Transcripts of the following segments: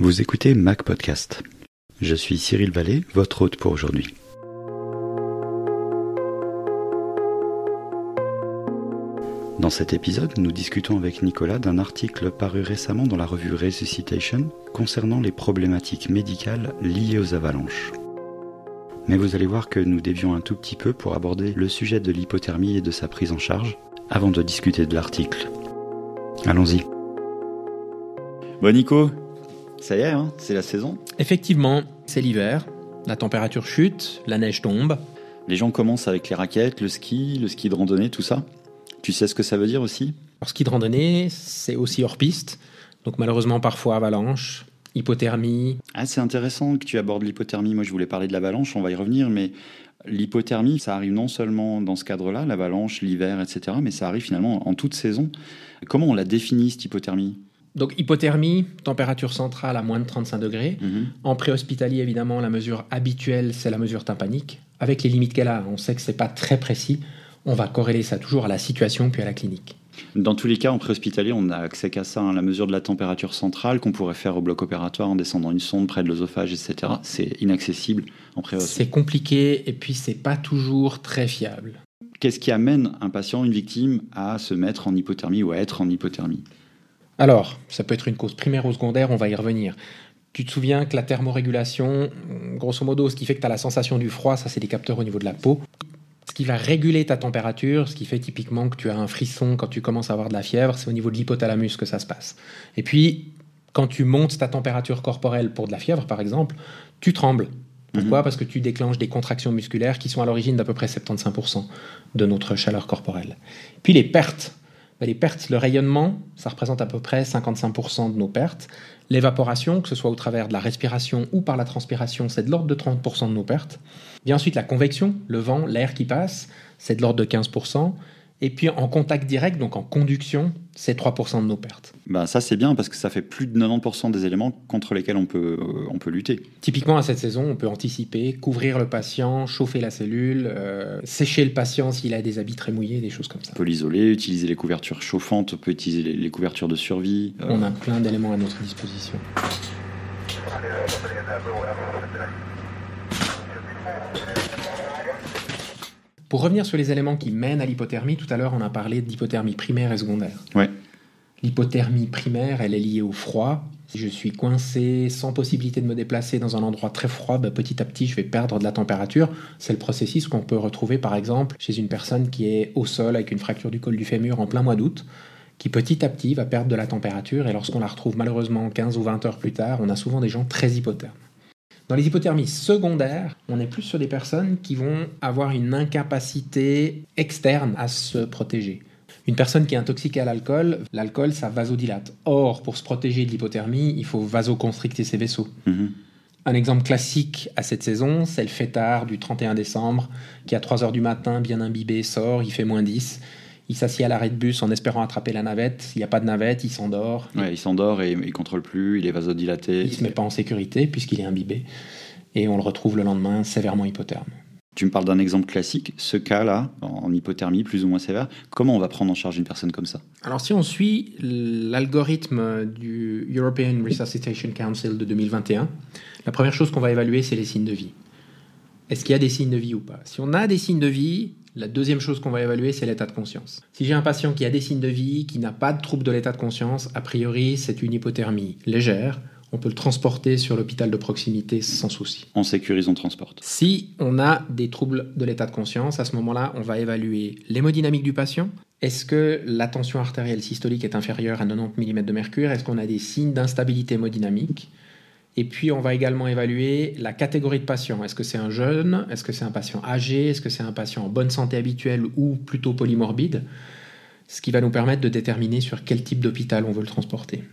Vous écoutez Mac Podcast. Je suis Cyril Vallée, votre hôte pour aujourd'hui. Dans cet épisode, nous discutons avec Nicolas d'un article paru récemment dans la revue Resuscitation concernant les problématiques médicales liées aux avalanches. Mais vous allez voir que nous dévions un tout petit peu pour aborder le sujet de l'hypothermie et de sa prise en charge avant de discuter de l'article. Allons-y. Bon Nico, ça y est, hein, c'est la saison. Effectivement, c'est l'hiver, la température chute, la neige tombe. Les gens commencent avec les raquettes, le ski, le ski de randonnée, tout ça. Tu sais ce que ça veut dire aussi? Alors, ski de randonnée, c'est aussi hors piste, donc malheureusement parfois avalanche, hypothermie. Ah, c'est intéressant que tu abordes l'hypothermie. Moi, je voulais parler de l'avalanche, on va y revenir, mais l'hypothermie, ça arrive non seulement dans ce cadre-là, l'avalanche, l'hiver, etc., mais ça arrive finalement en toute saison. Comment on la définit, cette hypothermie? Donc hypothermie, température centrale à moins de 35 degrés. Mhm. En préhospitalier, évidemment, la mesure habituelle, c'est la mesure tympanique. Avec les limites qu'elle a, on sait que c'est pas très précis. On va corréler ça toujours à la situation puis à la clinique. Dans tous les cas, en préhospitalier, on n'a accès qu'à ça, hein, la mesure de la température centrale qu'on pourrait faire au bloc opératoire en descendant une sonde près de l'œsophage, etc. C'est inaccessible en. C'est compliqué et puis c'est pas toujours très fiable. Qu'est-ce qui amène un patient, une victime, à se mettre en hypothermie ou à être en hypothermie? Alors, ça peut être une cause primaire ou secondaire, on va y revenir. Tu te souviens que la thermorégulation, grosso modo, ce qui fait que tu as la sensation du froid, ça c'est des capteurs au niveau de la peau. Ce qui va réguler ta température, ce qui fait typiquement que tu as un frisson quand tu commences à avoir de la fièvre, c'est au niveau de l'hypothalamus que ça se passe. Et puis, quand tu montes ta température corporelle pour de la fièvre, par exemple, tu trembles. Pourquoi? Parce que tu déclenches des contractions musculaires qui sont à l'origine d'à peu près 75% de notre chaleur corporelle. Puis les pertes. Ben, les pertes, le rayonnement, ça représente à peu près 55% de nos pertes. L'évaporation, que ce soit au travers de la respiration ou par la transpiration, c'est de l'ordre de 30% de nos pertes. Vient ensuite la convection, le vent, l'air qui passe, c'est de l'ordre de 15%. Et puis en contact direct, donc en conduction, c'est 3% de nos pertes. ben, Ça, c'est bien parce que ça fait plus de 90% des éléments contre lesquels on peut, euh, on peut lutter. Typiquement à cette saison, on peut anticiper, couvrir le patient, chauffer la cellule, euh, sécher le patient s'il a des habits très mouillés, des choses comme ça. On peut l'isoler, utiliser les couvertures chauffantes, on peut utiliser les, les couvertures de survie. euh, On a plein d'éléments à notre disposition. Pour revenir sur les éléments qui mènent à l'hypothermie, tout à l'heure on a parlé d'hypothermie primaire et secondaire. Ouais. L'hypothermie primaire, elle est liée au froid. Si je suis coincé, sans possibilité de me déplacer dans un endroit très froid, ben, petit à petit je vais perdre de la température. C'est le processus qu'on peut retrouver par exemple chez une personne qui est au sol avec une fracture du col du fémur en plein mois d'août, qui petit à petit va perdre de la température et lorsqu'on la retrouve malheureusement 15 ou 20 heures plus tard, on a souvent des gens très hypothermes. Dans les hypothermies secondaires, on est plus sur des personnes qui vont avoir une incapacité externe à se protéger. Une personne qui est intoxiquée à l'alcool, l'alcool, ça vasodilate. Or, pour se protéger de l'hypothermie, il faut vasoconstricter ses vaisseaux. mhm. Un exemple classique à cette saison, c'est le fêtard du 31 décembre, qui à 3h du matin, bien imbibé, sort, il fait moins 10. Il s'assied à l'arrêt de bus en espérant attraper la navette. Il n'y a pas de navette, il s'endort. Ouais, il s'endort et il contrôle plus, il est vasodilaté. Il ne se met pas en sécurité puisqu'il est imbibé. Et on le retrouve le lendemain sévèrement hypotherme. Tu me parles d'un exemple classique, ce cas-là, en hypothermie plus ou moins sévère. Comment on va prendre en charge une personne comme ça? Alors si on suit l'algorithme du European Resuscitation Council de 2021, la première chose qu'on va évaluer, c'est les signes de vie. Est-ce qu'il y a des signes de vie ou pas? Si on a des signes de vie, la deuxième chose qu'on va évaluer, c'est l'état de conscience. Si j'ai un patient qui a des signes de vie, qui n'a pas de trouble de l'état de conscience, a priori, c'est une hypothermie légère. On peut le transporter sur l'hôpital de proximité sans souci. On sécurise, on transporte. Si on a des troubles de l'état de conscience, à ce moment-là, on va évaluer l'hémodynamique du patient. Est-ce que la tension artérielle systolique est inférieure à 90 mm de mercure? Est-ce qu'on a des signes d'instabilité hémodynamique? Et puis, on va également évaluer la catégorie de patient. Est-ce que c'est un jeune? Est-ce que c'est un patient âgé? Est-ce que c'est un patient en bonne santé habituelle ou plutôt polymorbide? Ce qui va nous permettre de déterminer sur quel type d'hôpital on veut le transporter.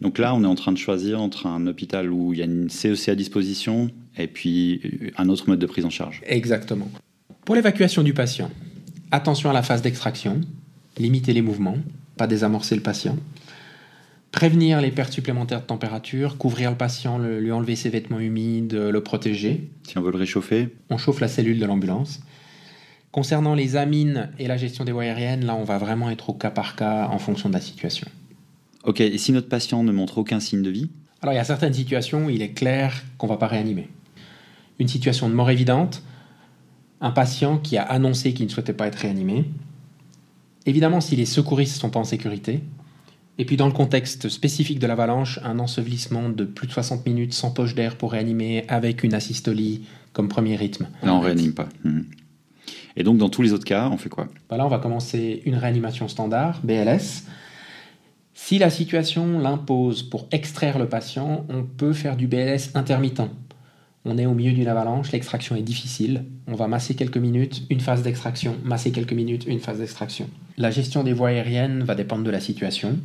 Donc là, on est en train de choisir entre un hôpital où il y a une CEC à disposition et puis un autre mode de prise en charge. Exactement. Pour l'évacuation du patient, attention à la phase d'extraction, limiter les mouvements, pas désamorcer le patient, prévenir les pertes supplémentaires de température, couvrir le patient, le- lui enlever ses vêtements humides, le protéger. Si on veut le réchauffer, On chauffe la cellule de l'ambulance. Concernant les amines et la gestion des voies aériennes, là, on va vraiment être au cas par cas en fonction de la situation. ok, et si notre patient ne montre aucun signe de vie, Alors il y a certaines situations où il est clair qu'on ne va pas réanimer. Une situation de mort évidente, un patient qui a annoncé qu'il ne souhaitait pas être réanimé. Évidemment, si les secouristes sont pas en sécurité. Et puis dans le contexte spécifique de l'avalanche, un ensevelissement de plus de 60 minutes sans poche d'air pour réanimer avec une asystolie comme premier rythme. Là, on réanime pas. Mhm. Et donc, dans tous les autres cas, on fait quoi? Bah Là, on va commencer une réanimation standard, BLS. Si la situation l'impose pour extraire le patient, on peut faire du BLS intermittent. On est au milieu d'une avalanche, l'extraction est difficile. On va masser quelques minutes, une phase d'extraction, masser quelques minutes, une phase d'extraction. La gestion des voies aériennes va dépendre de la situation.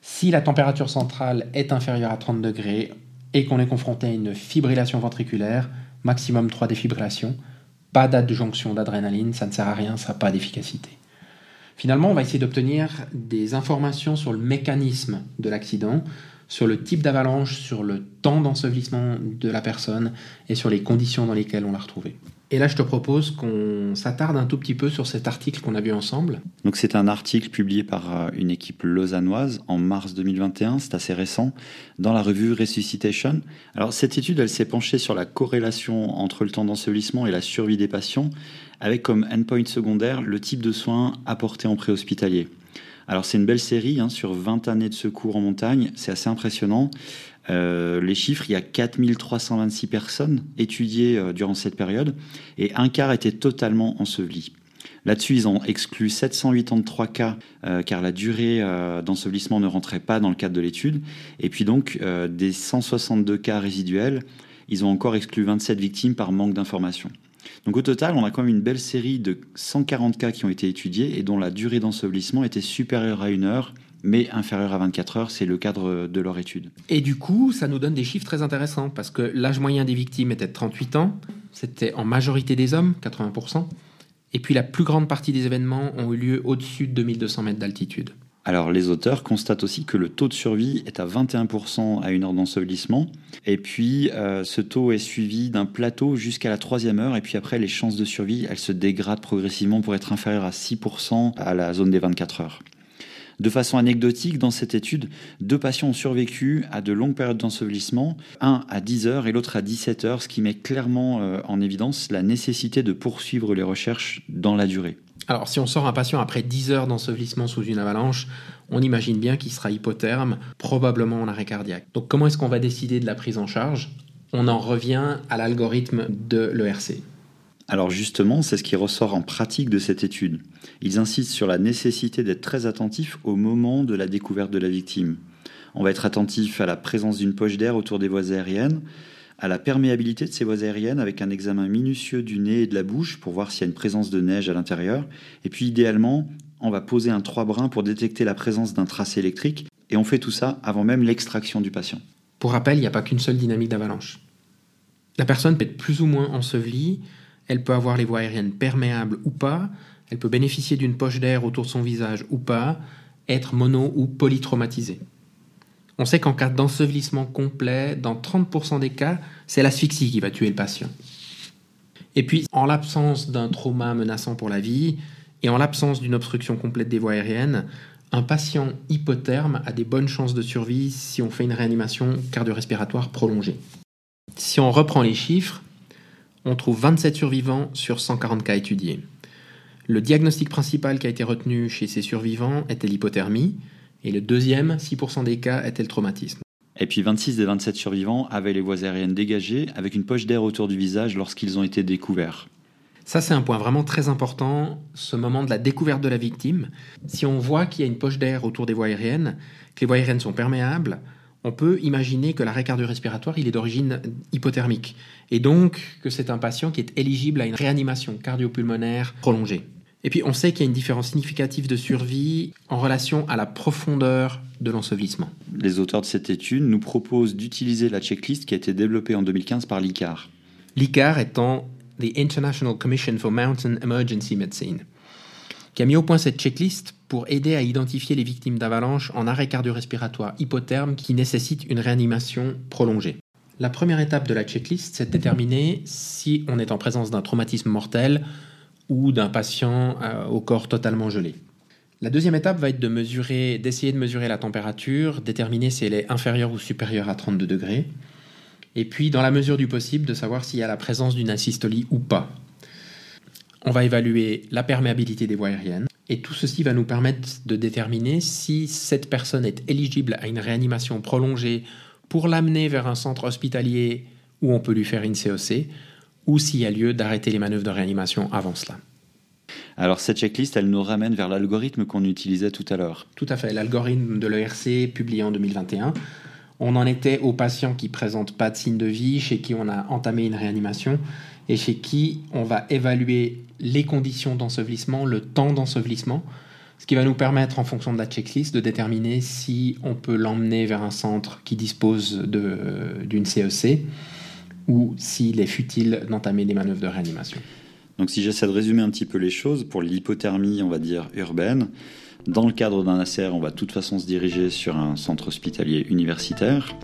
Si la température centrale est inférieure à 30 degrés et qu'on est confronté à une fibrillation ventriculaire, maximum 3 défibrillations, pas d'adjonction d'adrénaline, ça ne sert à rien, ça n'a pas d'efficacité. Finalement, on va essayer d'obtenir des informations sur le mécanisme de l'accident, sur le type d'avalanche, sur le temps d'ensevelissement de la personne et sur les conditions dans lesquelles on l'a retrouvée. Et là, je te propose qu'on s'attarde un tout petit peu sur cet article qu'on a vu ensemble. Donc c'est un article publié par euh, une équipe lausannoise en mars 2021, c'est assez récent, dans la revue Resuscitation. Alors cette étude, elle s'est penchée sur la corrélation entre le temps d'ensevelissement et la survie des patients, avec comme endpoint secondaire le type de soins apportés en préhospitalier. Alors c'est une belle série hein, sur 20 années de secours en montagne, c'est assez impressionnant. Euh, les chiffres, il y a 4326 personnes étudiées euh, durant cette période et un quart était totalement enseveli. Là-dessus, ils ont exclu 783 cas euh, car la durée d'ensevelissement ne rentrait pas dans le cadre de l'étude. Et puis donc, des 162 cas résiduels, ils ont encore exclu 27 victimes par manque d'information. Donc au total, on a quand même une belle série de 140 cas qui ont été étudiés et dont la durée d'ensevelissement était supérieure à une heure mais inférieure à 24 heures, c'est le cadre de leur étude. Et du coup, ça nous donne des chiffres très intéressants, parce que l'âge moyen des victimes était de 38 ans, c'était en majorité des hommes, 80%, et puis la plus grande partie des événements ont eu lieu au-dessus de 2200 mètres d'altitude. Alors les auteurs constatent aussi que le taux de survie est à 21% à une heure d'ensevelissement, et puis euh, ce taux est suivi d'un plateau jusqu'à la troisième heure, et puis après les chances de survie, elles se dégradent progressivement pour être inférieures à 6% à la zone des 24 heures. De façon anecdotique, dans cette étude, deux patients ont survécu à de longues périodes d'ensevelissement, un à 10 heures et l'autre à 17 heures, ce qui met clairement euh, en évidence la nécessité de poursuivre les recherches dans la durée. Alors, si on sort un patient après 10 heures d'ensevelissement sous une avalanche, on imagine bien qu'il sera hypotherme, probablement en arrêt cardiaque. Donc, comment est-ce qu'on va décider de la prise en charge? On en revient à l'algorithme de l'ERC. Alors justement, c'est ce qui ressort en pratique de cette étude. Ils insistent sur la nécessité d'être très attentif au moment de la découverte de la victime. On va être attentif à la présence d'une poche d'air autour des voies aériennes, à la perméabilité de ces voies aériennes avec un examen minutieux du nez et de la bouche pour voir s'il y a une présence de neige à l'intérieur. Et puis idéalement, on va poser un trois brins pour détecter la présence d'un tracé électrique. Et on fait tout ça avant même l'extraction du patient. Pour rappel, il n'y a pas qu'une seule dynamique d'avalanche. La personne peut être plus ou moins ensevelie, elle peut avoir les voies aériennes perméables ou pas, elle peut bénéficier d'une poche d'air autour de son visage ou pas, être mono ou polytraumatisée. On sait qu'en cas d'ensevelissement complet, dans 30% des cas, c'est l'asphyxie qui va tuer le patient. Et puis, en l'absence d'un trauma menaçant pour la vie et en l'absence d'une obstruction complète des voies aériennes, un patient hypotherme a des bonnes chances de survie si on fait une réanimation cardio-respiratoire prolongée. Si on reprend les chiffres, on trouve 27 survivants sur 140 cas étudiés. Le diagnostic principal qui a été retenu chez ces survivants était l'hypothermie, et le deuxième, 6% des cas, était le traumatisme. Et puis 26 des 27 survivants avaient les voies aériennes dégagées avec une poche d'air autour du visage lorsqu'ils ont été découverts. Ça, c'est un point vraiment très important, ce moment de la découverte de la victime. Si on voit qu'il y a une poche d'air autour des voies aériennes, que les voies aériennes sont perméables, on peut imaginer que l'arrêt cardio-respiratoire, il est d'origine hypothermique. Et donc que c'est un patient qui est éligible à une réanimation cardiopulmonaire prolongée. Et puis on sait qu'il y a une différence significative de survie en relation à la profondeur de l'ensevelissement. Les auteurs de cette étude nous proposent d'utiliser la checklist qui a été développée en 2015 par l'ICAR. L'ICAR étant The International Commission for Mountain Emergency Medicine, qui a mis au point cette checklist pour aider à identifier les victimes d'avalanches en arrêt cardio-respiratoire hypotherme qui nécessitent une réanimation prolongée. La première étape de la checklist, c'est de déterminer si on est en présence d'un traumatisme mortel ou d'un patient euh, au corps totalement gelé. La deuxième étape va être de mesurer, d'essayer de mesurer la température, déterminer si elle est inférieure ou supérieure à 32 degrés, et puis dans la mesure du possible de savoir s'il y a la présence d'une asystolie ou pas. On va évaluer la perméabilité des voies aériennes, et tout ceci va nous permettre de déterminer si cette personne est éligible à une réanimation prolongée pour l'amener vers un centre hospitalier où on peut lui faire une COC, ou s'il y a lieu d'arrêter les manœuvres de réanimation avant cela. Alors cette checklist, elle nous ramène vers l'algorithme qu'on utilisait tout à l'heure. Tout à fait, l'algorithme de l'ERC publié en 2021. On en était aux patients qui présentent pas de signe de vie, chez qui on a entamé une réanimation et chez qui on va évaluer les conditions d'ensevelissement, le temps d'ensevelissement, ce qui va nous permettre, en fonction de la checklist, de déterminer si on peut l'emmener vers un centre qui dispose d'une CEC e ou s'il est futile d'entamer des manœuvres de réanimation. Donc si j'essaie de résumer un petit peu les choses, pour l'hypothermie, on va dire urbaine, dans le cadre d'un ACR, on va de toute façon se diriger sur un centre hospitalier universitaire.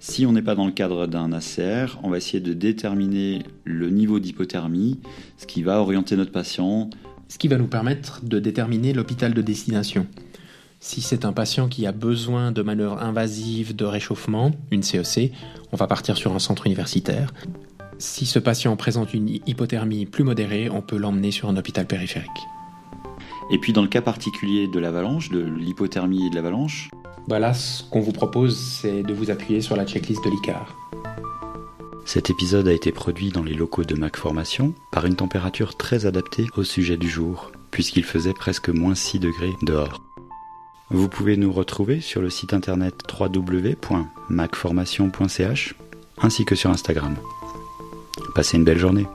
Si on n'est pas dans le cadre d'un ACR, on va essayer de déterminer le niveau d'hypothermie, ce qui va orienter notre patient. Ce qui va nous permettre de déterminer l'hôpital de destination. Si c'est un patient qui a besoin de manœuvres invasives de réchauffement, une CEC, e on va partir sur un centre universitaire. Si ce patient présente une hypothermie plus modérée, on peut l'emmener sur un hôpital périphérique. Et puis dans le cas particulier de l'avalanche, de l'hypothermie et de l'avalanche Voilà, ce qu'on vous propose, c'est de vous appuyer sur la checklist de l'ICAR. Cet épisode a été produit dans les locaux de Mac Formation par une température très adaptée au sujet du jour, puisqu'il faisait presque moins 6 degrés dehors. Vous pouvez nous retrouver sur le site internet www.macformation.ch ainsi que sur Instagram. Passez une belle journée.